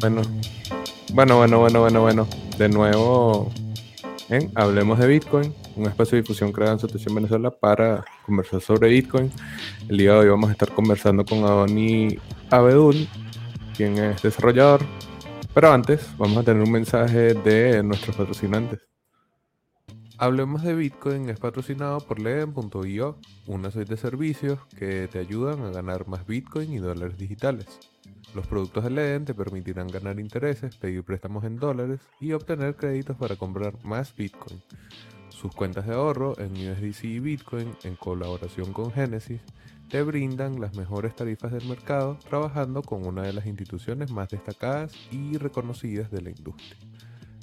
Bueno, bueno, bueno, bueno, bueno, bueno. De nuevo, en Hablemos de Bitcoin, un espacio de difusión creado en Situación Venezuela para conversar sobre Bitcoin. El día de hoy vamos a estar conversando con Adoni Abedul, quien es desarrollador. Pero antes, vamos a tener un mensaje de nuestros patrocinantes. Hablemos de Bitcoin es patrocinado por Leden.io, una serie de servicios que te ayudan a ganar más Bitcoin y dólares digitales. Los productos de Leden te permitirán ganar intereses, pedir préstamos en dólares y obtener créditos para comprar más Bitcoin. Sus cuentas de ahorro en USDC y Bitcoin, en colaboración con Genesis, te brindan las mejores tarifas del mercado trabajando con una de las instituciones más destacadas y reconocidas de la industria.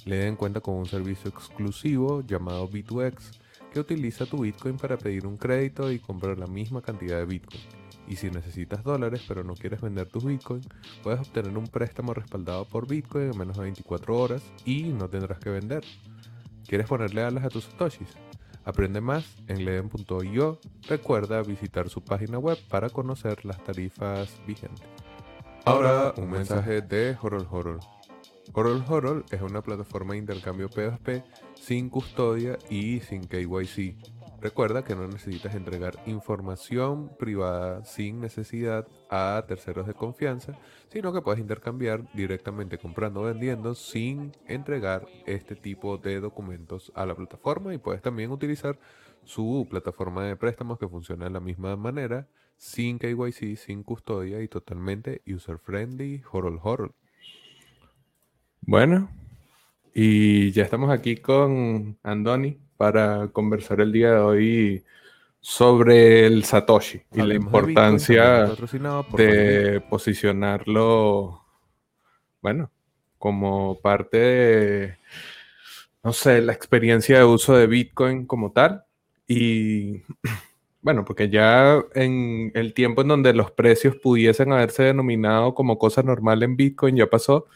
Le den cuenta con un servicio exclusivo llamado B2X que utiliza tu Bitcoin para pedir un crédito y comprar la misma cantidad de Bitcoin. Y si necesitas dólares pero no quieres vender tus Bitcoin, puedes obtener un préstamo respaldado por Bitcoin en menos de 24 horas y no tendrás que vender. ¿Quieres ponerle alas a tus satoshis? Aprende más en leden.io. Recuerda visitar su página web para conocer las tarifas vigentes. Ahora un mensaje de Horol Horol. Horol Horol es una plataforma de intercambio P2P sin custodia y sin KYC. Recuerda que no necesitas entregar información privada sin necesidad a terceros de confianza, sino que puedes intercambiar directamente comprando o vendiendo sin entregar este tipo de documentos a la plataforma y puedes también utilizar su plataforma de préstamos que funciona de la misma manera, sin KYC, sin custodia y totalmente user friendly, horol horol. Bueno, y ya estamos aquí con Andoni para conversar el día de hoy sobre el Satoshi y la importancia de, posicionarlo, bueno, como parte de, no sé, la experiencia de uso de Bitcoin como tal. Y bueno, porque ya en el tiempo en donde los precios pudiesen haberse denominado como cosa normal en Bitcoin ya pasó.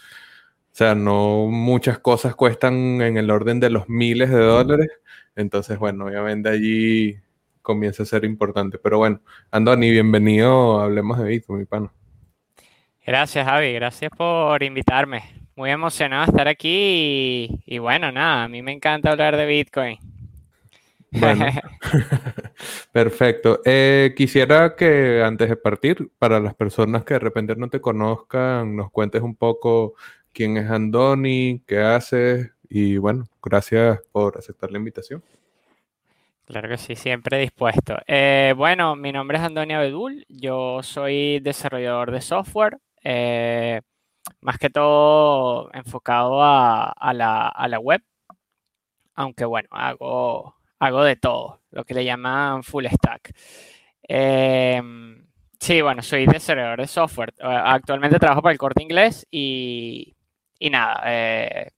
O sea, no muchas cosas cuestan en el orden de los miles de dólares. Entonces, bueno, obviamente allí comienza a ser importante. Pero bueno, Andoni, bienvenido Hablemos de Bitcoin, mi pano. Gracias, Javi. Gracias por invitarme. Muy emocionado de estar aquí y, bueno, nada, a mí me encanta hablar de Bitcoin. Bueno, perfecto. Eh, quisiera que antes de partir, para las personas que de repente no te conozcan, nos cuentes un poco quién es Andoni, qué haces y bueno, gracias por aceptar la invitación. Claro que sí, siempre dispuesto. Eh, bueno, mi nombre es Andoni Abedul, yo soy desarrollador de software, eh, más que todo enfocado a, la, web, aunque bueno, hago, hago de todo, lo que le llaman full stack. Eh, sí, bueno, soy desarrollador de software. Actualmente trabajo para el corte inglés y, y nada, eh,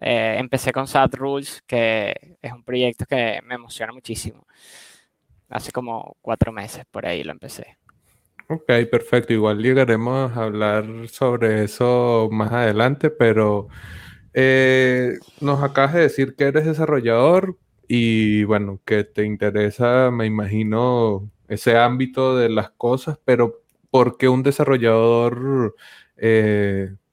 eh, empecé con SAT Rules, que es un proyecto que me emociona muchísimo. Hace como cuatro meses por ahí lo empecé. Ok, perfecto. Igual llegaremos a hablar sobre eso más adelante, pero eh, nos acabas de decir que eres desarrollador y bueno, que te interesa, me imagino, ese ámbito de las cosas, pero ¿por qué un desarrollador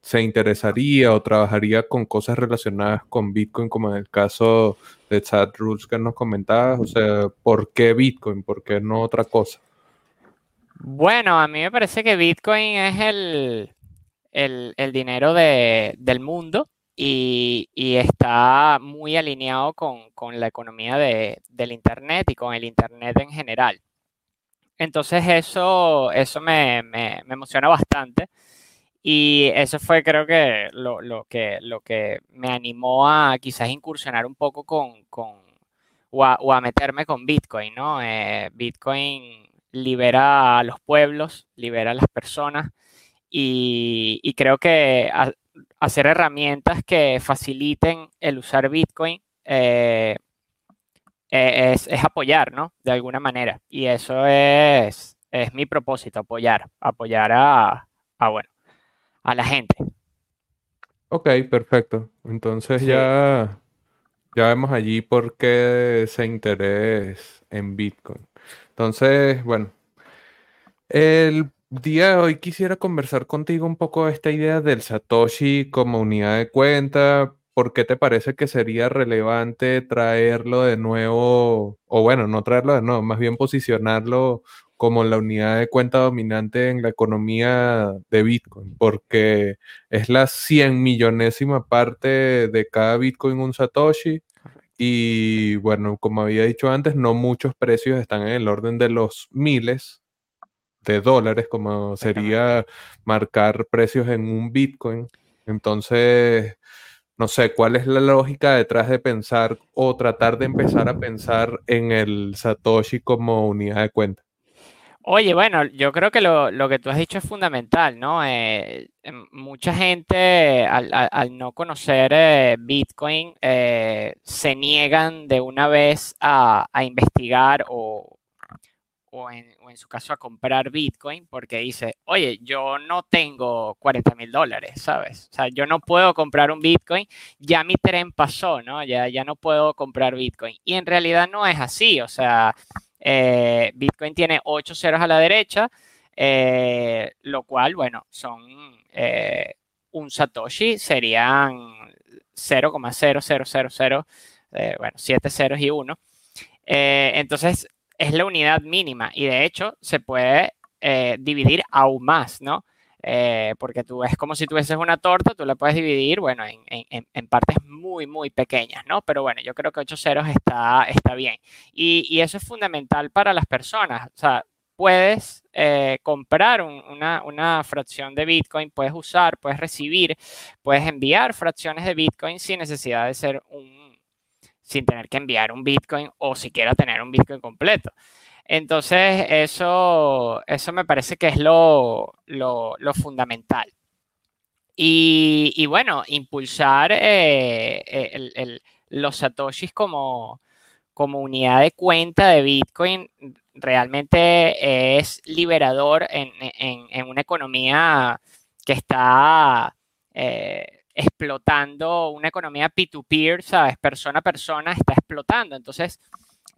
se interesaría o trabajaría con cosas relacionadas con Bitcoin, como en el caso de Chat Rules que nos comentabas? O sea, ¿por qué Bitcoin? ¿Por qué no otra cosa? Bueno, a mí me parece que Bitcoin es el, el, dinero del mundo y, está muy alineado con, la economía del Internet y con el Internet en general. Entonces eso, eso me, me emociona bastante y eso fue creo que lo, que lo que me animó a quizás incursionar un poco con, con o, a, meterme con Bitcoin, ¿no? Eh, Bitcoin libera a los pueblos, libera a las personas y, creo que hacer herramientas que faciliten el usar Bitcoin eh, e, es, apoyar, ¿no? De alguna manera. Y eso es, es mi propósito, apoyar, apoyar a, a bueno, a la gente. Ok, perfecto. Entonces ya, ya vemos allí por qué ese interés en Bitcoin. Entonces, bueno, el día de hoy quisiera conversar contigo un poco esta idea del Satoshi como unidad de cuenta. ¿Por qué te parece que sería relevante traerlo de nuevo, o bueno, no traerlo de nuevo, más bien posicionarlo como la unidad de cuenta dominante en la economía de Bitcoin? Porque es la 100 millonésima parte de cada Bitcoin un Satoshi. Y bueno, como había dicho antes, no muchos precios están en el orden de los miles de dólares, como sería marcar precios en un Bitcoin. Entonces, no sé, ¿cuál es la lógica detrás de pensar o tratar de empezar a pensar en el Satoshi como unidad de cuenta? Oye, bueno, yo creo que lo, que tú has dicho es fundamental, ¿no? Eh, em, mucha gente al, no conocer eh, Bitcoin eh, se niegan de una vez a, a investigar o, o en, su caso a comprar Bitcoin porque dice, oye, yo no tengo 40 mil dólares, ¿sabes? O sea, yo no puedo comprar un Bitcoin, ya mi tren pasó, ¿no? Ya, ya no puedo comprar Bitcoin. Y en realidad no es así, o sea, eh, Bitcoin tiene 8 ceros a la derecha, eh, lo cual, bueno, son eh, un Satoshi, serían 0,0000, bueno, 7 ceros y 1. entonces, es la unidad mínima y de hecho se puede dividir aún más, ¿no? Eh, porque tú es como si tuvieses una torta, tú la puedes dividir, bueno, en, partes muy, muy pequeñas, ¿no? Pero bueno, yo creo que 8 ceros está, está bien. Y, eso es fundamental para las personas. O sea, puedes eh, comprar una, una, fracción de Bitcoin, puedes usar, puedes recibir, puedes enviar fracciones de Bitcoin sin necesidad de ser un sin tener que enviar un Bitcoin o siquiera tener un Bitcoin completo. Entonces, eso, eso me parece que es lo, fundamental. Y, bueno, impulsar eh, eh, los satoshis como, como unidad de cuenta de Bitcoin realmente es liberador en, una economía que está... Eh, explotando una economía P2Peer, ¿sabes? Persona a persona está explotando. Entonces,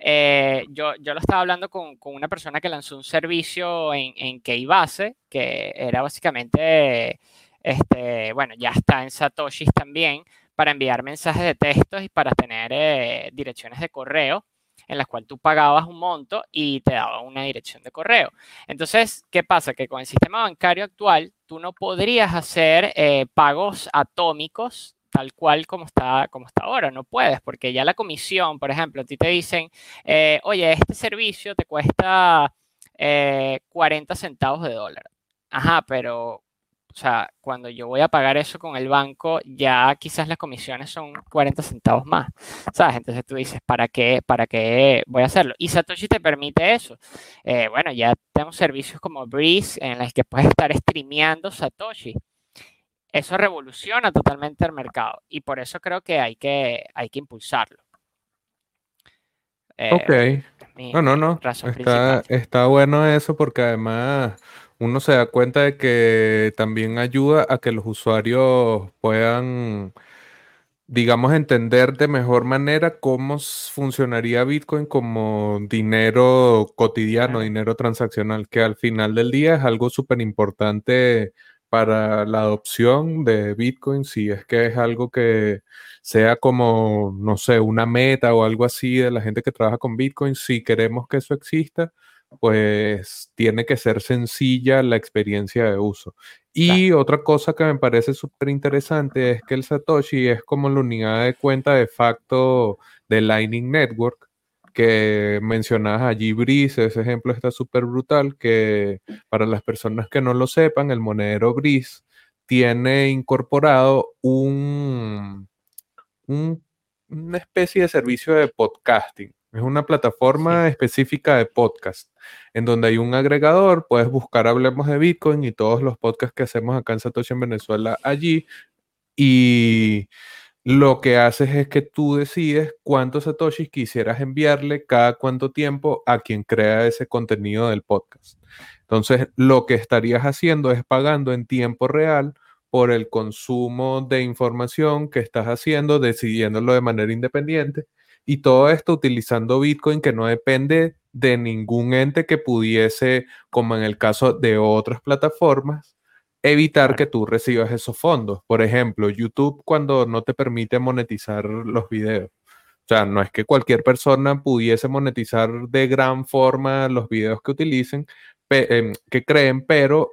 eh, yo, yo, lo estaba hablando con, con, una persona que lanzó un servicio en, en Keybase, que era básicamente, este, bueno, ya está en Satoshi también, para enviar mensajes de textos y para tener eh, direcciones de correo en las cuales tú pagabas un monto y te daba una dirección de correo. Entonces, ¿qué pasa? Que con el sistema bancario actual, tú no podrías hacer eh, pagos atómicos tal cual como está, como está ahora. No puedes, porque ya la comisión, por ejemplo, a ti te dicen, eh, oye, este servicio te cuesta 40 eh, centavos de dólar. Ajá, pero o sea, cuando yo voy a pagar eso con el banco, ya quizás las comisiones son 40 centavos más, ¿sabes? Entonces tú dices, ¿para qué, para qué voy a hacerlo? Y Satoshi te permite eso. Eh, bueno, ya tenemos servicios como Breeze en los que puedes estar streameando Satoshi. Eso revoluciona totalmente el mercado y por eso creo que hay que, hay que impulsarlo. Eh, ok. no, no, no. Está, está bueno eso porque además uno se da cuenta de que también ayuda a que los usuarios puedan, digamos, entender de mejor manera cómo funcionaría Bitcoin como dinero cotidiano, dinero transaccional, que al final del día es algo súper importante para la adopción de Bitcoin, si es que es algo que sea como, no sé, una meta o algo así de la gente que trabaja con Bitcoin, si queremos que eso exista pues tiene que ser sencilla la experiencia de uso. Y otra cosa que me parece súper interesante es que el Satoshi es como la unidad de cuenta de facto de Lightning Network, que mencionas allí Breeze, ese ejemplo está súper brutal, que para las personas que no lo sepan, el monedero Breeze tiene incorporado un, una especie de servicio de podcasting. Es una plataforma específica de podcast, en donde hay un agregador, puedes buscar Hablemos de Bitcoin y todos los podcasts que hacemos acá en Satoshi en Venezuela allí. Y lo que haces es que tú decides cuántos Satoshis quisieras enviarle cada cuánto tiempo a quien crea ese contenido del podcast. Entonces, lo que estarías haciendo es pagando en tiempo real por el consumo de información que estás haciendo, decidiéndolo de manera independiente y todo esto utilizando Bitcoin que no depende de ningún ente que pudiese, como en el caso de otras plataformas, evitar que tú recibas esos fondos. Por ejemplo, YouTube cuando no te permite monetizar los videos. O sea, no es que cualquier persona pudiese monetizar de gran forma los videos que utilicen, em, que creen, pero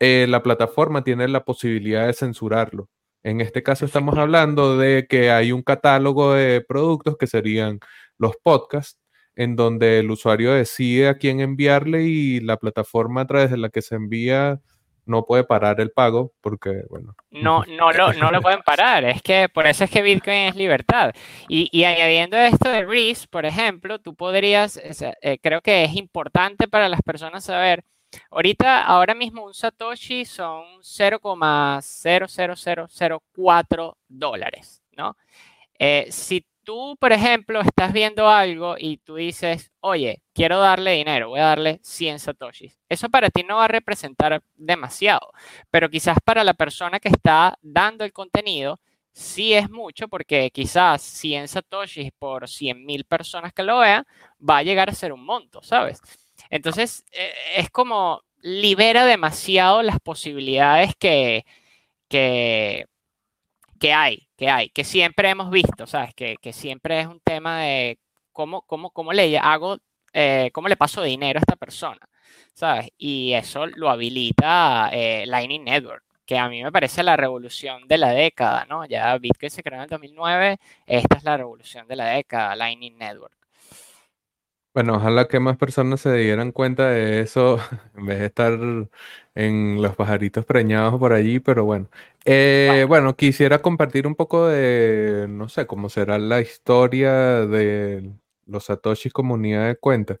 eh, la plataforma tiene la posibilidad de censurarlo. En este caso estamos hablando de que hay un catálogo de productos que serían los podcasts, en donde el usuario decide a quién enviarle y la plataforma a través de la que se envía no puede parar el pago porque, bueno. No, no lo, no lo pueden parar. Es que por eso es que Bitcoin es libertad. Y, y añadiendo esto de RIS, por ejemplo, tú podrías, eh, creo que es importante para las personas saber, ahorita, ahora mismo un Satoshi son 0,00004 dólares, ¿no? Eh, si tú, por ejemplo, estás viendo algo y tú dices, oye, quiero darle dinero, voy a darle 100 satoshis. Eso para ti no va a representar demasiado, pero quizás para la persona que está dando el contenido, sí es mucho porque quizás 100 satoshis por 100 mil personas que lo vean va a llegar a ser un monto, ¿sabes? Entonces, eh, es como libera demasiado las posibilidades que, que, que hay, que hay, que siempre hemos visto, ¿sabes? Que, que siempre es un tema de cómo, cómo, cómo le hago, eh, cómo le paso dinero a esta persona, ¿sabes? Y eso lo habilita eh, Lightning Network, que a mí me parece la revolución de la década, ¿no? Ya Bitcoin se creó en el 2009, esta es la revolución de la década, Lightning Network. Bueno, ojalá que más personas se dieran cuenta de eso en vez de estar en los pajaritos preñados por allí, pero bueno. Eh, bueno, quisiera compartir un poco de, no sé, cómo será la historia de los Satoshi comunidad de cuentas.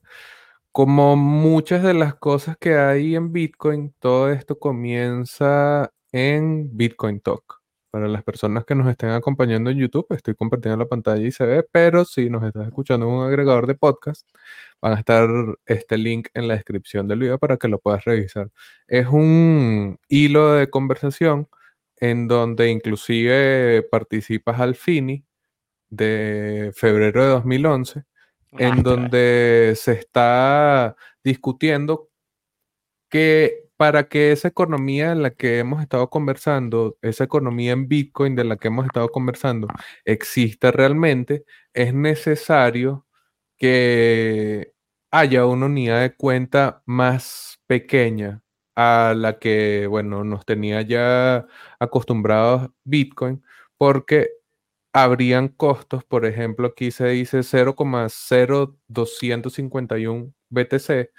Como muchas de las cosas que hay en Bitcoin, todo esto comienza en Bitcoin Talk. Para las personas que nos estén acompañando en YouTube, estoy compartiendo la pantalla y se ve, pero si nos estás escuchando en un agregador de podcast, van a estar este link en la descripción del video para que lo puedas revisar. Es un hilo de conversación en donde inclusive participas al FINI de febrero de 2011, en donde se está discutiendo que para que esa economía en la que hemos estado conversando, esa economía en Bitcoin de la que hemos estado conversando, exista realmente, es necesario que haya una unidad de cuenta más pequeña a la que, bueno, nos tenía ya acostumbrados Bitcoin, porque habrían costos, por ejemplo, aquí se dice 0,0251 BTC,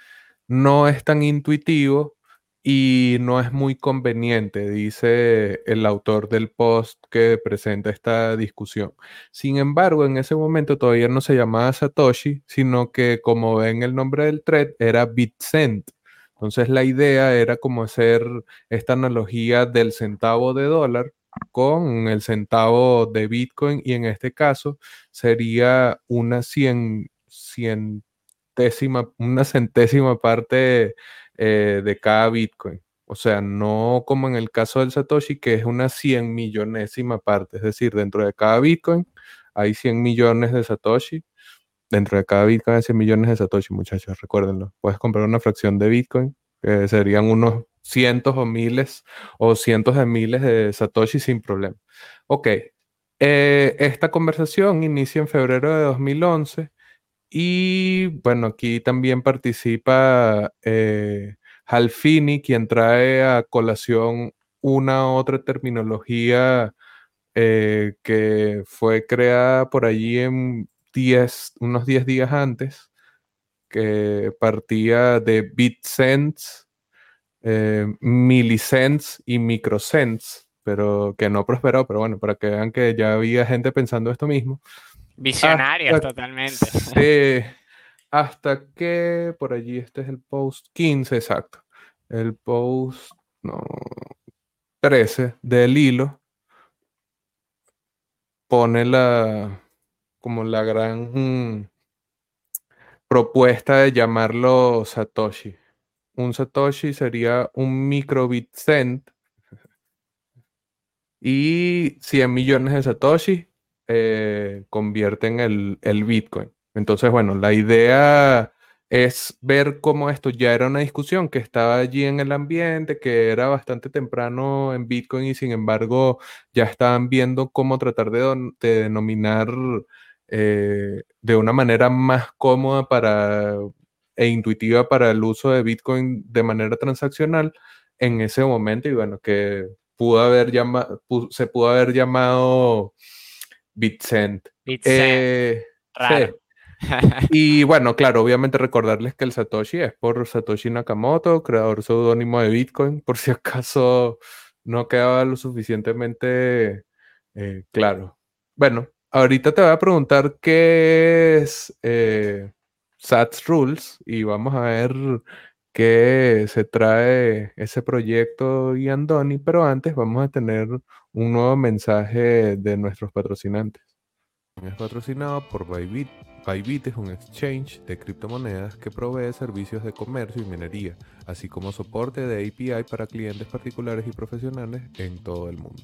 no es tan intuitivo y no es muy conveniente, dice el autor del post que presenta esta discusión. Sin embargo, en ese momento todavía no se llamaba Satoshi, sino que como ven el nombre del thread era BitCent. Entonces la idea era como hacer esta analogía del centavo de dólar con el centavo de Bitcoin y en este caso sería una cien, una centésima parte eh, de cada Bitcoin. O sea, no como en el caso del Satoshi, que es una 100 millonésima parte. Es decir, dentro de cada Bitcoin hay 100 millones de Satoshi. Dentro de cada Bitcoin hay 100 millones de Satoshi, muchachos, recuérdenlo. Puedes comprar una fracción de Bitcoin, que serían unos cientos o miles o cientos de miles de Satoshi sin problema. Ok, eh, esta conversación inicia en febrero de 2011 y bueno, aquí también participa eh, Halfini, quien trae a colación una otra terminología eh, que fue creada por allí en unos 10 días antes, que partía de bitcents, eh, millicents y microcents, pero que no prosperó, pero bueno, para que vean que ya había gente pensando esto mismo. Visionarios totalmente. Sí, hasta que por allí este es el post 15, exacto. El post no, 13 del hilo pone la como la gran propuesta de llamarlo Satoshi. Un Satoshi sería un microbit cent y 100 millones de Satoshi eh, convierten el, el, Bitcoin. Entonces, bueno, la idea es ver cómo esto ya era una discusión que estaba allí en el ambiente, que era bastante temprano en Bitcoin y sin embargo ya estaban viendo cómo tratar de, denominar eh, de una manera más cómoda para, e intuitiva para el uso de Bitcoin de manera transaccional en ese momento y bueno, que pudo haber llamado, se pudo haber llamado BitCent. BitCent. Eh, y bueno, claro, obviamente recordarles que el Satoshi es por Satoshi Nakamoto, creador seudónimo de Bitcoin, por si acaso no quedaba lo suficientemente eh, claro. Bueno, ahorita te voy a preguntar qué es eh, SATS Rules y vamos a ver qué se trae ese proyecto y Andoni, pero antes vamos a tener un nuevo mensaje de nuestros patrocinantes. Es patrocinado por Bybit. Bybit es un exchange de criptomonedas que provee servicios de comercio y minería, así como soporte de API para clientes particulares y profesionales en todo el mundo.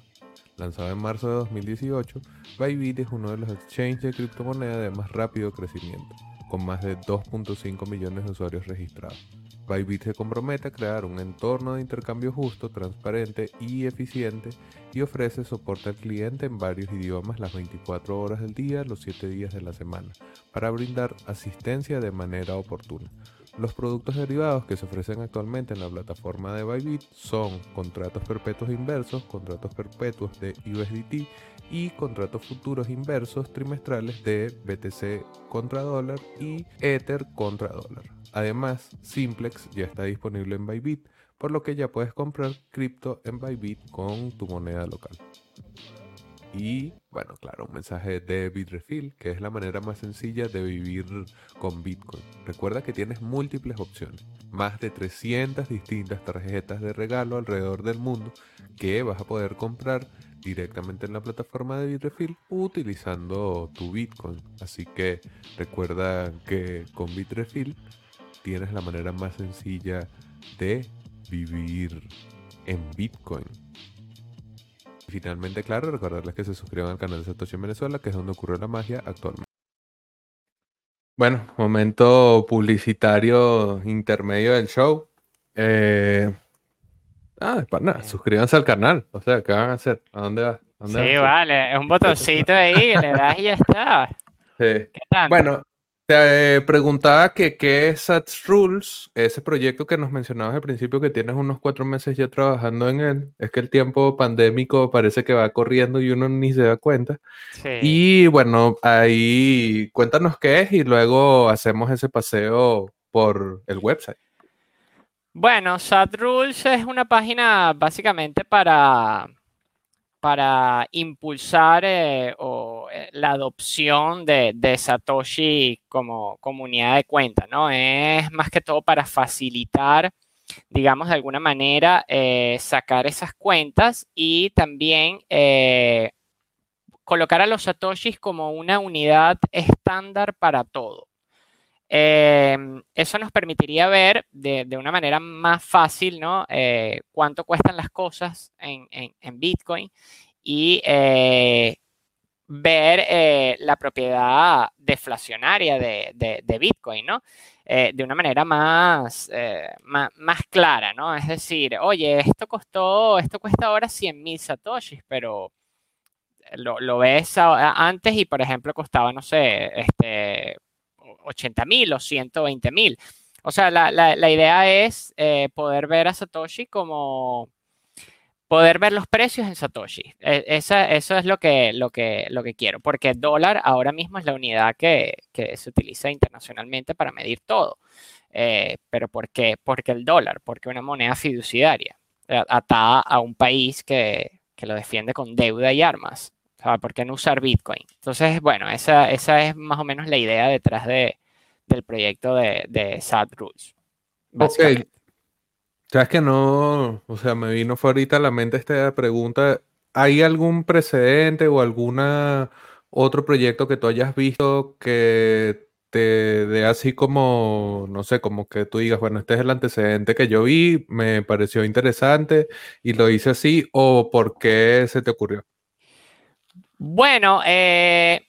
Lanzado en marzo de 2018, Bybit es uno de los exchanges de criptomonedas de más rápido crecimiento, con más de 2.5 millones de usuarios registrados. Bybit se compromete a crear un entorno de intercambio justo, transparente y eficiente y ofrece soporte al cliente en varios idiomas las 24 horas del día, los 7 días de la semana, para brindar asistencia de manera oportuna. Los productos derivados que se ofrecen actualmente en la plataforma de Bybit son contratos perpetuos inversos, contratos perpetuos de USDT y contratos futuros inversos trimestrales de BTC contra dólar y Ether contra dólar. Además, Simplex ya está disponible en Bybit, por lo que ya puedes comprar cripto en Bybit con tu moneda local. Y bueno, claro, un mensaje de Bitrefill, que es la manera más sencilla de vivir con Bitcoin. Recuerda que tienes múltiples opciones, más de 300 distintas tarjetas de regalo alrededor del mundo que vas a poder comprar directamente en la plataforma de Bitrefill utilizando tu Bitcoin. Así que recuerda que con Bitrefill tienes la manera más sencilla de vivir en Bitcoin. Y finalmente, claro, recordarles que se suscriban al canal de Satoshi en Venezuela, que es donde ocurre la magia actualmente. Bueno, momento publicitario intermedio del show. Eh, ah, para nada, suscríbanse al canal. O sea, ¿qué van a hacer? ¿A dónde vas? sí, vale, es un botoncito ahí, le das y ya está. Sí. Bueno, te preguntaba que qué es SATS Rules, ese proyecto que nos mencionabas al principio que tienes unos cuatro meses ya trabajando en él. Es que el tiempo pandémico parece que va corriendo y uno ni se da cuenta. Y bueno, ahí cuéntanos qué es y luego hacemos ese paseo por el website. Bueno, SAT Rules es una página básicamente para para impulsar eh, eh, la adopción de, Satoshi como comunidad de cuentas, ¿no? Es más que todo para facilitar, digamos, de alguna manera, eh, sacar esas cuentas y también colocar a los Satoshis como una unidad estándar para todo. Em, eso nos permitiría ver de, una manera más fácil ¿no? Eh, cuánto cuestan las cosas en, Bitcoin y eh, ver eh, la propiedad deflacionaria de, Bitcoin, ¿no? de una manera más, más, clara, ¿no? Es decir, oye, esto costó, esto cuesta ahora 100 mil satoshis, pero lo, lo, ves antes y, por ejemplo, costaba, no sé, este, 80 mil o 120 mil. O sea, la, idea es eh, poder ver a Satoshi como poder ver los precios en Satoshi. E, esa, eso es lo que, lo, que, lo que quiero, porque el dólar ahora mismo es la unidad que, se utiliza internacionalmente para medir todo. Eh, ¿Pero por qué? Porque el dólar, porque una moneda fiduciaria, eh, atada a un país que, que lo defiende con deuda y armas. ¿Por qué no usar Bitcoin? Entonces, bueno, esa, esa es más o menos la idea detrás de, del proyecto de, de SAT Rules. Ok. Sabes que no, o sea, me vino ahorita a la mente esta pregunta. ¿Hay algún precedente o alguna otro proyecto que tú hayas visto que te dé así como, no sé, como que tú digas, bueno, este es el antecedente que yo vi, me pareció interesante y lo hice así, o por qué se te ocurrió? Bueno, eh,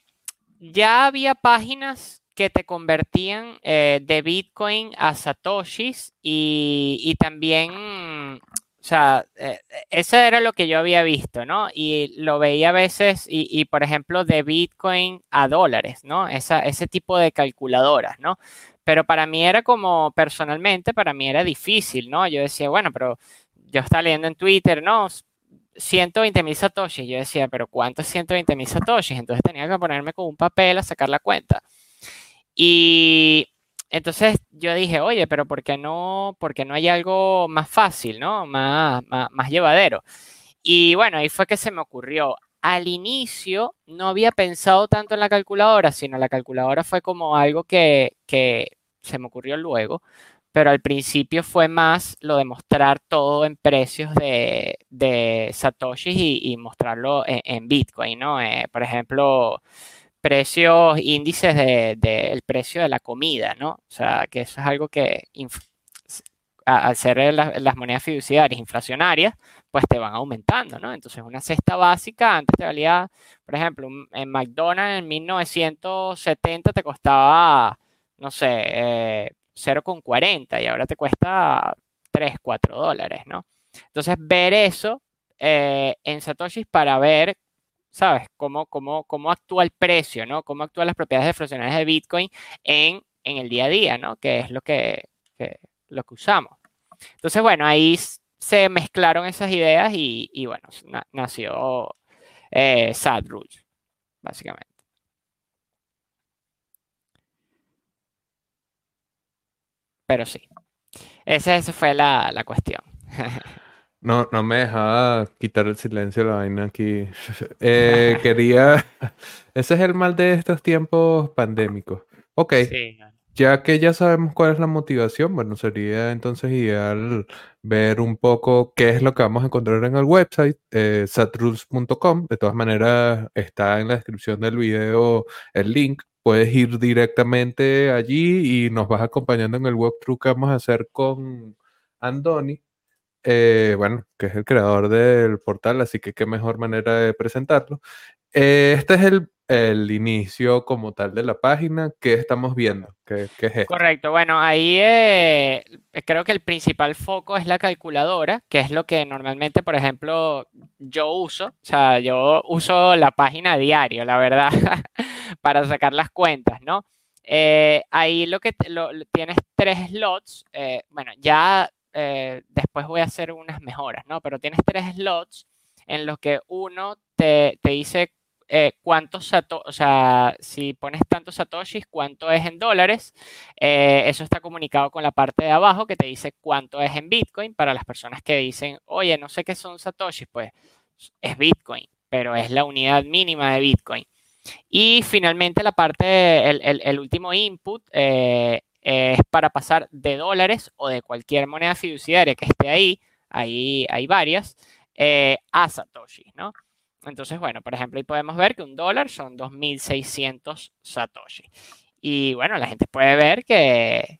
ya había páginas que te convertían eh, de Bitcoin a Satoshis y, también, o sea, eh, eso era lo que yo había visto, ¿no? Y lo veía a veces, y, por ejemplo, de Bitcoin a dólares, ¿no? Esa, ese tipo de calculadoras, ¿no? Pero para mí era como, personalmente, para mí era difícil, ¿no? Yo decía, bueno, pero yo estaba leyendo en Twitter, ¿no? 120 mil satoshis. Yo decía, pero ¿cuántos 120 mil satoshis? Entonces tenía que ponerme con un papel a sacar la cuenta. Y entonces yo dije, oye, pero ¿por qué no, porque no hay algo más fácil, ¿no? Más, más, llevadero. Y bueno, ahí fue que se me ocurrió. Al inicio no había pensado tanto en la calculadora, sino la calculadora fue como algo que, que se me ocurrió luego pero al principio fue más lo de mostrar todo en precios de, de Satoshi y, mostrarlo en, Bitcoin, ¿no? Eh, por ejemplo, precios, índices del de, precio de la comida, ¿no? O sea, que eso es algo que al ser las monedas fiduciarias inflacionarias, pues te van aumentando, ¿no? Entonces, una cesta básica antes te valía, por ejemplo, en McDonald's en 1970 te costaba, no sé, eh, 0,40 y ahora te cuesta 3, 4 dólares, ¿no? Entonces, ver eso eh, en Satoshi para ver, ¿sabes? Cómo, cómo, cómo actúa el precio, ¿no? Cómo actúan las propiedades deflacionarias de Bitcoin en, en el día a día, ¿no? Que es lo que, lo que usamos. Entonces, bueno, ahí se mezclaron esas ideas y, bueno, nació eh, Sad básicamente. Pero sí, esa, fue la, cuestión. No, no me dejaba quitar el silencio la vaina aquí. Eh, quería. Ese es el mal de estos tiempos pandémicos. Ok. Ya que ya sabemos cuál es la motivación, bueno, sería entonces ideal ver un poco qué es lo que vamos a encontrar en el website, eh, satrules.com. De todas maneras, está en la descripción del video el link puedes ir directamente allí y nos vas acompañando en el walkthrough que vamos a hacer con Andoni, eh, bueno, que es el creador del portal, así que qué mejor manera de presentarlo. Eh, este es el, inicio como tal de la página. ¿Qué estamos viendo? ¿Qué, es esto? Correcto. Bueno, ahí eh, creo que el principal foco es la calculadora, que es lo que normalmente, por ejemplo, yo uso. O sea, yo uso la página diario, la verdad, para sacar las cuentas, ¿no? Eh, ahí lo que tienes tres slots. bueno, ya después voy a hacer unas mejoras, ¿no? Pero tienes tres slots en los que uno te, te dice eh, cuántos satoshis, o sea, si pones tantos satoshis, cuánto es en dólares. Eh, eso está comunicado con la parte de abajo que te dice cuánto es en Bitcoin. Para las personas que dicen, oye, no sé qué son satoshis, pues es Bitcoin, pero es la unidad mínima de Bitcoin. Y finalmente la parte, el, último input eh, es para pasar de dólares o de cualquier moneda fiduciaria que esté ahí, ahí hay varias, a satoshis, ¿no? Entonces, bueno, por ejemplo, ahí podemos ver que un dólar son 2.600 satoshi. Y bueno, la gente puede ver que,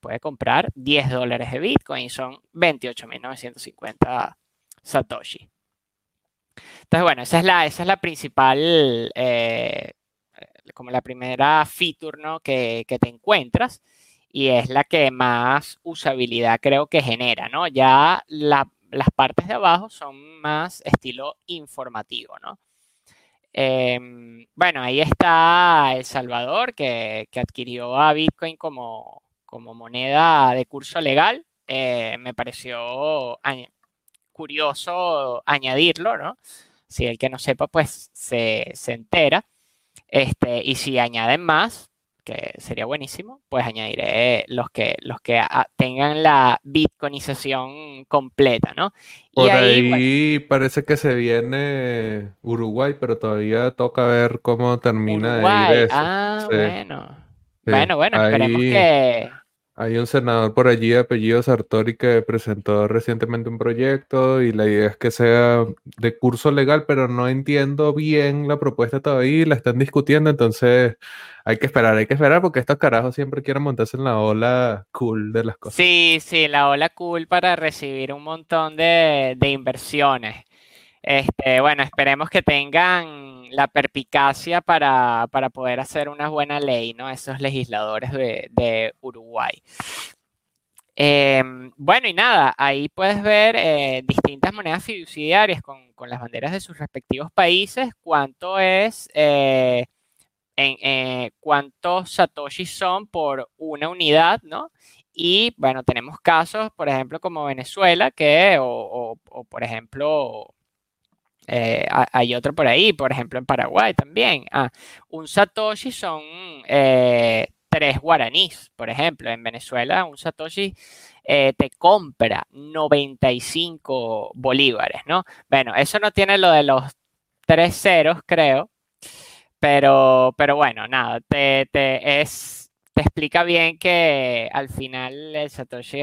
puede comprar 10 dólares de Bitcoin, son 28.950 satoshi. Entonces, bueno, esa es la, esa es la principal, eh, como la primera feature ¿no? que, que te encuentras y es la que más usabilidad creo que genera, ¿no? Ya la, las partes de abajo son más estilo informativo, ¿no? Em, bueno, ahí está El Salvador, que, adquirió a Bitcoin como, como, moneda de curso legal. Eh, me pareció curioso añadirlo, ¿no? Si el que no sepa, pues se, se entera. Este, y si añaden más, que sería buenísimo, pues añadiré los que, los que tengan la bitcoinización completa, ¿no? Por ahí, parece que se viene Uruguay, pero todavía toca ver cómo termina de ir eso. Ah, bueno. Bueno, bueno, esperemos que hay un senador por allí de apellido Sartori que presentó recientemente un proyecto y la idea es que sea de curso legal, pero no entiendo bien la propuesta todavía y la están discutiendo, entonces hay que esperar, hay que esperar porque estos carajos siempre quieren montarse en la ola cool de las cosas. Sí, sí, la ola cool para recibir un montón de, inversiones. Este, bueno, esperemos que tengan la perpicacia para, poder hacer una buena ley, ¿no? Esos legisladores de, Uruguay. Em, bueno, y nada, ahí puedes ver eh, distintas monedas fiduciarias con, las banderas de sus respectivos países, cuánto es, eh, en, eh, cuántos satoshis son por una unidad, ¿no? Y bueno, tenemos casos, por ejemplo, como Venezuela, que, o por ejemplo, eh, hay otro por ahí, por ejemplo, en Paraguay también. Ah, un satoshi son eh, tres guaraníes, por ejemplo. En Venezuela, un satoshi eh, te compra 95 bolívares, ¿no? Bueno, eso no tiene lo de los tres ceros, creo. Pero, pero bueno, nada, te, es, te explica bien que al final el satoshi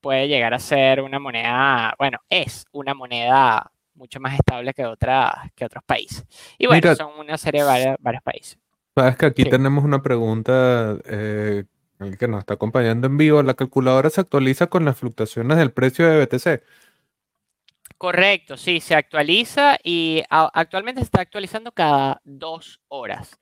puede llegar a ser una moneda, bueno, es una moneda mucho más estable que, otra, que otros países. Y bueno, son una serie de varios, países. Sabes que aquí tenemos una pregunta eh, que nos está acompañando en vivo. ¿La calculadora se actualiza con las fluctuaciones del precio de BTC? Correcto, sí, se actualiza y actualmente se está actualizando cada dos horas.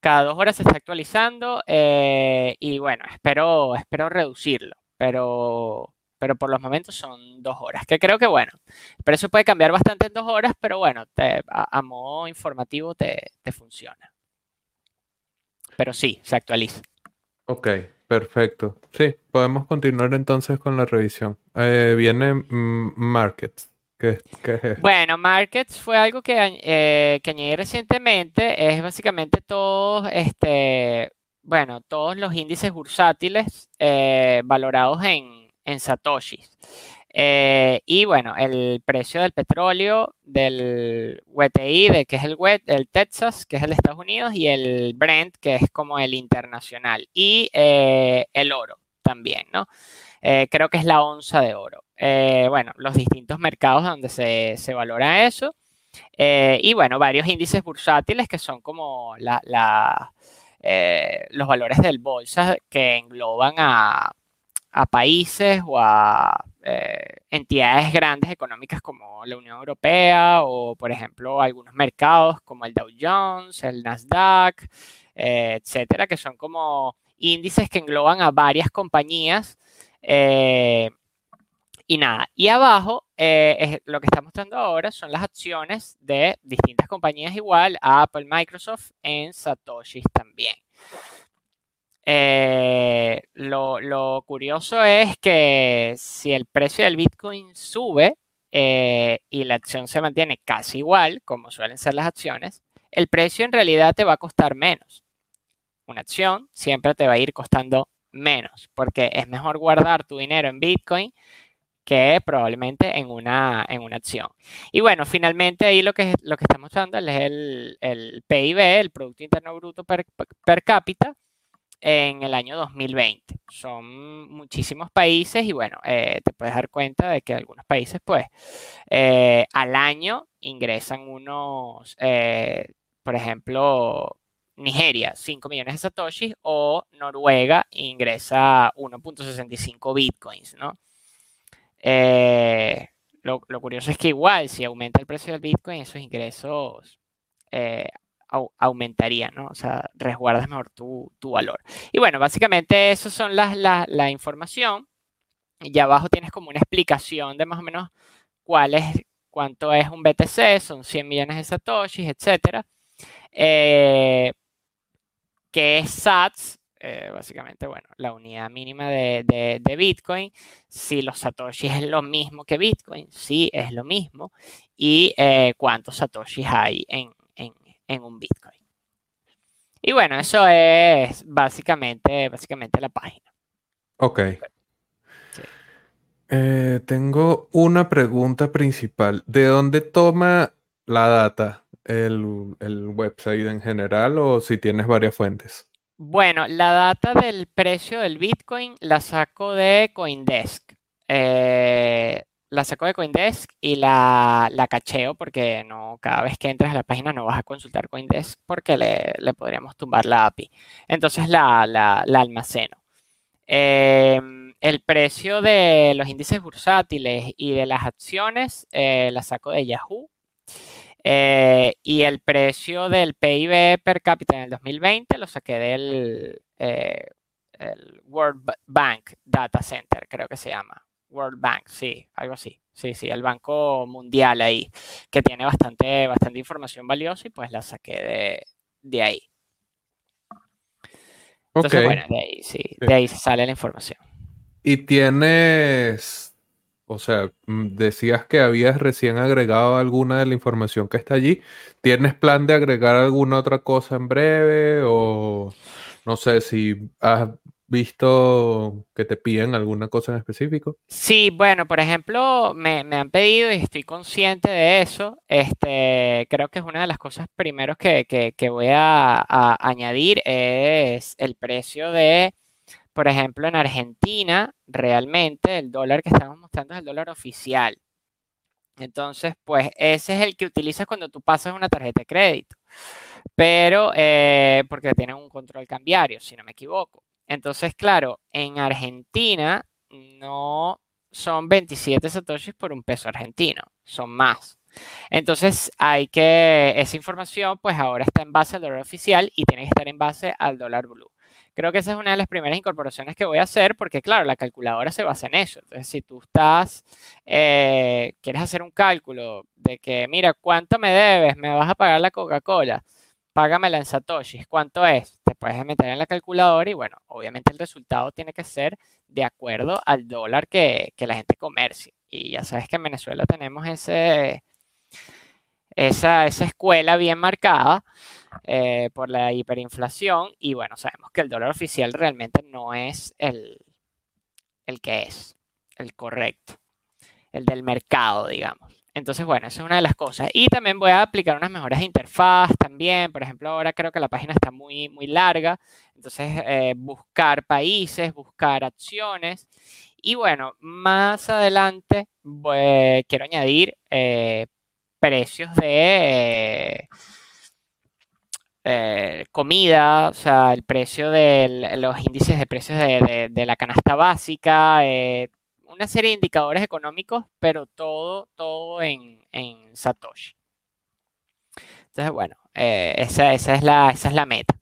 Cada dos horas se está actualizando eh, y bueno, espero, espero reducirlo, pero pero por los momentos son dos horas, que creo que bueno, pero eso puede cambiar bastante en dos horas, pero bueno, a, modo informativo te, funciona. Pero sí, se actualiza. Ok, perfecto. Sí, podemos continuar entonces con la revisión. Eh, viene mm, Markets. ¿Qué, es Bueno, Markets fue algo que, eh, que añadí recientemente. Es básicamente todo este, bueno, todos los índices bursátiles eh, valorados en, en satoshis. Eh, y bueno, el precio del petróleo, del WTI, de, que es el, wet, el Texas, que es el de Estados Unidos, y el Brent, que es como el internacional. Y eh, el oro también, ¿no? Eh, creo que es la onza de oro. bueno, los distintos mercados donde se, se valora eso. y bueno, varios índices bursátiles que son como la, los valores del bolsa que engloban a a países o a eh, entidades grandes económicas como la Unión Europea o, por ejemplo, algunos mercados como el Dow Jones, el Nasdaq, eh, etcétera, que son como índices que engloban a varias compañías. Eh, y nada, y abajo es, lo que está mostrando ahora son las acciones de distintas compañías igual, Apple, Microsoft, en Satoshi también. Eh, lo, curioso es que si el precio del Bitcoin sube eh, y la acción se mantiene casi igual, como suelen ser las acciones, el precio en realidad te va a costar menos. Una acción siempre te va a ir costando menos, porque es mejor guardar tu dinero en Bitcoin que probablemente en una, en una acción. Y bueno, finalmente ahí lo que, lo que estamos dando es el, el PIB, el Producto Interno Bruto per, per cápita, en el año 2020. Son muchísimos países y bueno, eh, te puedes dar cuenta de que algunos países pues eh, al año ingresan unos, eh, por ejemplo, Nigeria, 5 millones de satoshis o Noruega ingresa 1.65 bitcoins, ¿no? Lo, lo, curioso es que igual, si aumenta el precio del bitcoin, esos ingresos aumentaría, ¿no? O sea, resguardas mejor tu, valor. Y bueno, básicamente eso son las, la, información. Y abajo tienes como una explicación de más o menos cuál es, cuánto es un BTC, son 100 millones de satoshis, etcétera. Eh, ¿Qué es SATS? Eh, básicamente, bueno, la unidad mínima de, Bitcoin. Si los satoshis es lo mismo que Bitcoin, sí, es lo mismo. Y eh, cuántos satoshis hay en, en un Bitcoin. Y bueno, eso es básicamente, básicamente la página. Ok. Eh, tengo una pregunta principal. ¿De dónde toma la data el, el, website en general o si tienes varias fuentes? Bueno, la data del precio del Bitcoin la saco de Coindesk. Eh, la saco de Coindesk y la, la, cacheo porque no, cada vez que entras a la página no vas a consultar Coindesk porque le, podríamos tumbar la API. Entonces la, la, almaceno. Em, el precio de los índices bursátiles y de las acciones eh, la saco de Yahoo. Eh, y el precio del PIB per cápita en el 2020 lo saqué del eh, World Bank Data Center, creo que se llama. World Bank, sí, algo así. Sí, sí, el Banco Mundial ahí, que tiene bastante, bastante información valiosa y pues la saqué de, ahí. Entonces, bueno, de ahí, sí, de ahí sale la información. Y tienes, o sea, mm, decías que habías recién agregado alguna de la información que está allí. ¿Tienes plan de agregar alguna otra cosa en breve? O no sé si has visto que te piden alguna cosa en específico? Sí, bueno, por ejemplo, me, han pedido y estoy consciente de eso. Este, creo que es una de las cosas primeros que, voy a, añadir es el precio de, por ejemplo, en Argentina, realmente el dólar que estamos mostrando es el dólar oficial. Entonces, pues ese es el que utilizas cuando tú pasas una tarjeta de crédito. Pero, eh, porque tienen un control cambiario, si no me equivoco. Entonces, claro, en Argentina no son 27 satoshis por un peso argentino, son más. Entonces, hay que, esa información pues ahora está en base al dólar oficial y tiene que estar en base al dólar blue. Creo que esa es una de las primeras incorporaciones que voy a hacer porque, claro, la calculadora se basa en eso. Entonces, si tú estás, eh, quieres hacer un cálculo de que, mira, ¿cuánto me debes? ¿Me vas a pagar la Coca-Cola? Págamela en satoshis, ¿cuánto es? Te puedes meter en la calculadora y bueno, obviamente el resultado tiene que ser de acuerdo al dólar que, la gente comercie. Y ya sabes que en Venezuela tenemos ese, esa, escuela bien marcada eh, por la hiperinflación y bueno, sabemos que el dólar oficial realmente no es el, el que es, el correcto, el del mercado, digamos. Entonces, bueno, esa es una de las cosas. Y también voy a aplicar unas mejoras de interfaz también. Por ejemplo, ahora creo que la página está muy, muy larga. Entonces, eh, buscar países, buscar acciones. Y bueno, más adelante quiero añadir eh, precios de eh, comida, o sea, el precio de los índices de precios de, de la canasta básica, una serie de indicadores económicos, pero todo, todo en, Satoshi. Entonces, bueno, eh, esa, es la, esa es la meta.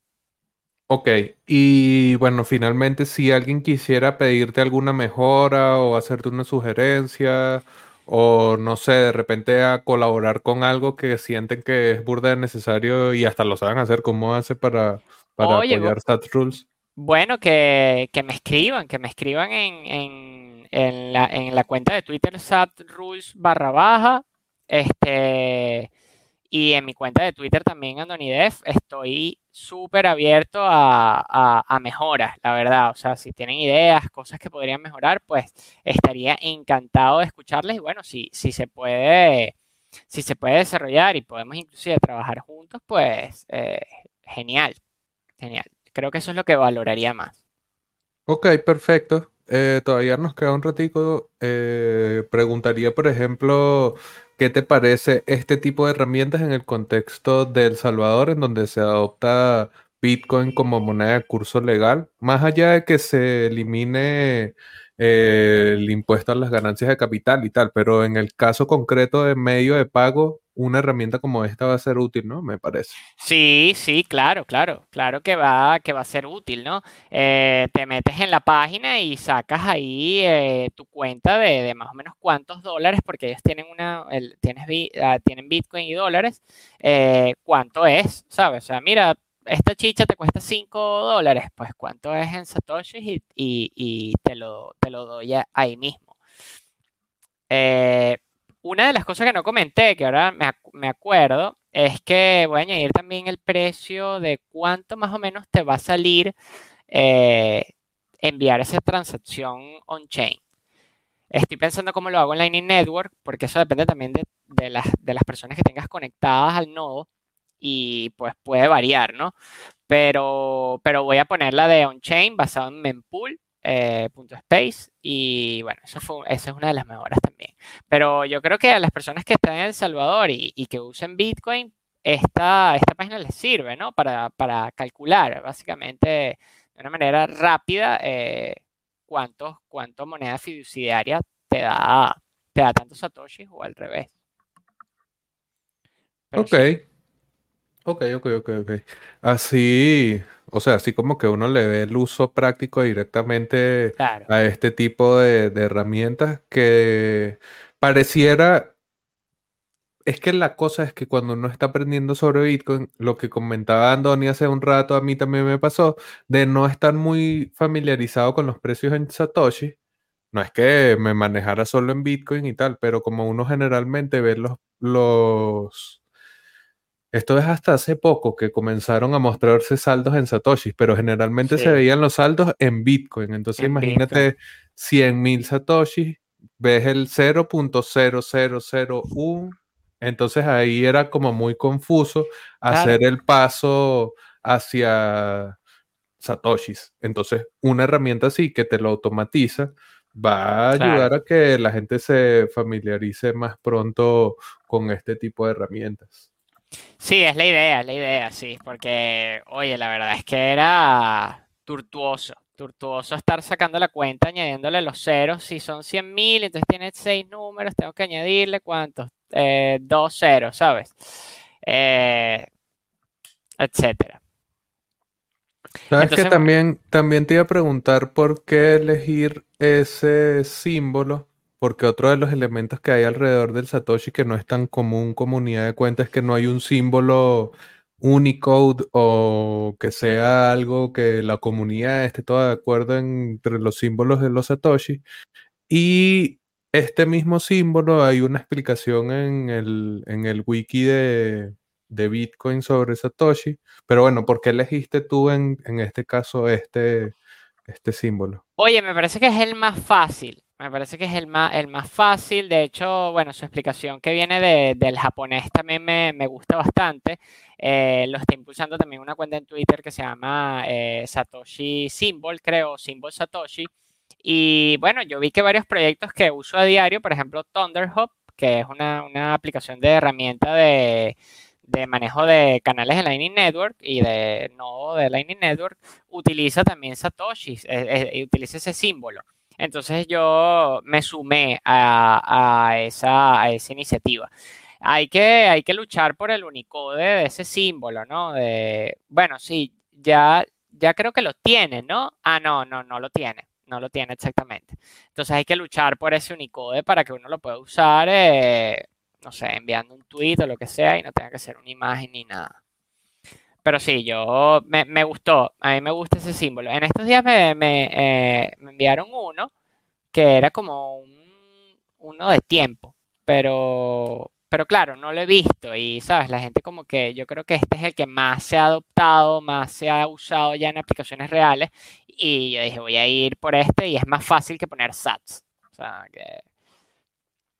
Ok, y bueno, finalmente si alguien quisiera pedirte alguna mejora o hacerte una sugerencia o no sé, de repente a colaborar con algo que sienten que es burda necesario y hasta lo saben hacer, ¿cómo hace para, para apoyar Sat Rules? Bueno, que, me escriban, que me escriban en en la, en la cuenta de Twitter SAT Rules barra baja. Este, y en mi cuenta de Twitter también, Andonidef, estoy súper abierto a, a, mejoras, la verdad. O sea, si tienen ideas, cosas que podrían mejorar, pues estaría encantado de escucharles. Y bueno, si, si se puede, si se puede desarrollar y podemos inclusive trabajar juntos, pues eh, genial, genial. Creo que eso es lo que valoraría más. Ok, perfecto. Eh, todavía nos queda un ratico. Eh, preguntaría, por ejemplo, ¿qué te parece este tipo de herramientas en el contexto de El Salvador, en donde se adopta Bitcoin como moneda de curso legal? Más allá de que se elimine eh, el impuesto a las ganancias de capital y tal, pero en el caso concreto de medio de pago, una herramienta como esta va a ser útil, ¿no? Me parece. Sí, sí, claro, claro, claro que va, que va a ser útil, ¿no? Eh, te metes en la página y sacas ahí eh, tu cuenta de, más o menos cuántos dólares, porque ellos tienen una, tienes, ah, tienen Bitcoin y dólares, cuánto es, ¿sabes? O sea, mira, esta chicha te cuesta 5 dólares, pues cuánto es en Satoshi y, te, lo, te lo doy ahí mismo. Eh, una de las cosas que no comenté, que ahora me, acuerdo, es que voy a añadir también el precio de cuánto más o menos te va a salir eh, enviar esa transacción on-chain. Estoy pensando cómo lo hago en Lightning Network, porque eso depende también de, de, las, de las personas que tengas conectadas al nodo y pues puede variar, ¿no? Pero, pero voy a ponerla de on-chain basado en mempool. Eh, y bueno, eso fue, es una de las mejoras también. Pero yo creo que a las personas que están en El Salvador y, que usen Bitcoin, esta, esta página les sirve, ¿no? Para, para calcular básicamente de una manera rápida eh, cuánto moneda fiduciaria te da, te da tantos satoshis o al revés. ok. Ok, ok, ok, ok. Así, o sea, así como que uno le ve el uso práctico directamente a este tipo de, de herramientas que pareciera es que la cosa es que cuando uno está aprendiendo sobre Bitcoin, lo que comentaba Andoni hace un rato, a mí también me pasó, de no estar muy familiarizado con los precios en Satoshi. No es que me manejara solo en Bitcoin y tal, pero como uno generalmente ve los, los esto es hasta hace poco que comenzaron a mostrarse saldos en Satoshi, pero generalmente se veían los saldos en Bitcoin. Entonces imagínate 100.000 Satoshi, ves el 0.0001 entonces ahí era como muy confuso hacer el paso hacia Satoshis. Entonces, una herramienta así que te lo automatiza va a ayudar a que la gente se familiarice más pronto con este tipo de herramientas. Sí, es la idea, es la idea, sí, porque, oye, la verdad es que era tortuoso, tortuoso estar sacando la cuenta, añadiéndole los ceros, si son 100.000, entonces tiene seis números, tengo que añadirle cuántos, eh, 2-0, ¿sabes? Eh, etcétera. Sabes que también, también te iba a preguntar por qué elegir ese símbolo, porque otro de los elementos que hay alrededor del Satoshi que no es tan común comunidad de cuentas es que no hay un símbolo Unicode o que sea algo que la comunidad esté toda de acuerdo entre los símbolos de los Satoshi. Y este mismo símbolo, hay una explicación en el, en el wiki de, Bitcoin sobre Satoshi, pero bueno, ¿por qué elegiste tú en, este caso este, este símbolo? Oye, me parece que es el más fácil. Me parece que es el más, el más fácil. De hecho, bueno, su explicación que viene del japonés también me, gusta bastante. Eh, lo está impulsando también una cuenta en Twitter que se llama eh, Satoshi Symbol, creo, Symbol Satoshi. Y bueno, yo vi que varios proyectos que uso a diario, por ejemplo, Thunderhop, que es una, aplicación de herramienta de, manejo de canales de Lightning Network y de nodo de Lightning Network, utiliza también Satoshi, utiliza ese símbolo. Entonces yo me sumé a, esa, iniciativa. Hay que, hay que luchar por el Unicode de ese símbolo, ¿no? De, bueno, sí, ya, ya creo que lo tiene, ¿no? Ah, no, no, no lo tiene no lo tiene exactamente. Entonces hay que luchar por ese Unicode para que uno lo pueda usar, eh, no sé, enviando un tweet o lo que sea y no tenga que ser una imagen ni nada. Pero sí, yo me, gustó, a mí me gusta ese símbolo. En estos días me, eh, enviaron uno que era como uno de tiempo, pero, pero claro, no lo he visto y, ¿sabes? La gente como que yo creo que este es el que más se ha adoptado, más se ha usado ya en aplicaciones reales y yo dije, voy a ir por este y es más fácil que poner sats. O sea, que...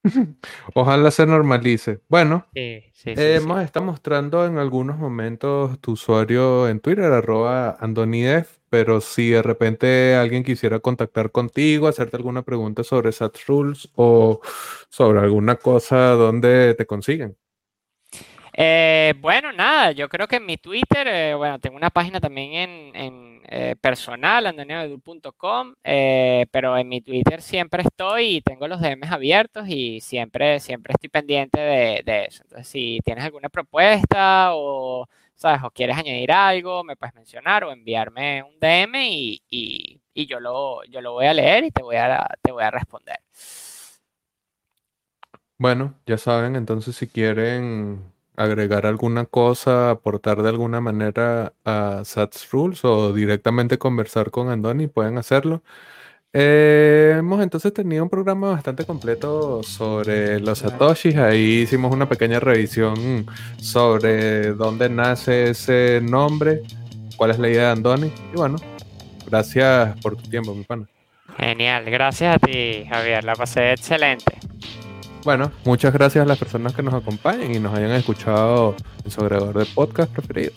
Ojalá se normalice. Bueno, sí, sí, hemos estado mostrando en algunos momentos tu usuario en Twitter, arroba Andonidef, pero si de repente alguien quisiera contactar contigo, hacerte alguna pregunta sobre SATS Rules o sobre alguna cosa, ¿dónde te consiguen? Eh, bueno, nada, yo creo que en mi Twitter, eh, bueno, tengo una página también en, en eh, personal, andonioedu.com, pero en mi Twitter siempre estoy y tengo los DMs abiertos y siempre, siempre estoy pendiente de, eso. Entonces, si tienes alguna propuesta o, ¿sabes? O quieres añadir algo, me puedes mencionar o enviarme un DM y, y, yo, lo, yo lo voy a leer y te voy a, te voy a responder. Bueno, ya saben, entonces si quieren agregar alguna cosa, aportar de alguna manera a Sats Rules o directamente conversar con Andoni, pueden hacerlo. Hemos entonces tenido un programa bastante completo sobre los satoshis. Ahí hicimos una pequeña revisión sobre dónde nace ese nombre, cuál es la idea de Andoni. Y bueno, gracias por tu tiempo, mi pana. Genial, gracias a ti, Javier. La pasé excelente. Bueno, muchas gracias a las personas que nos acompañan y nos hayan escuchado en su agregador de podcast preferido.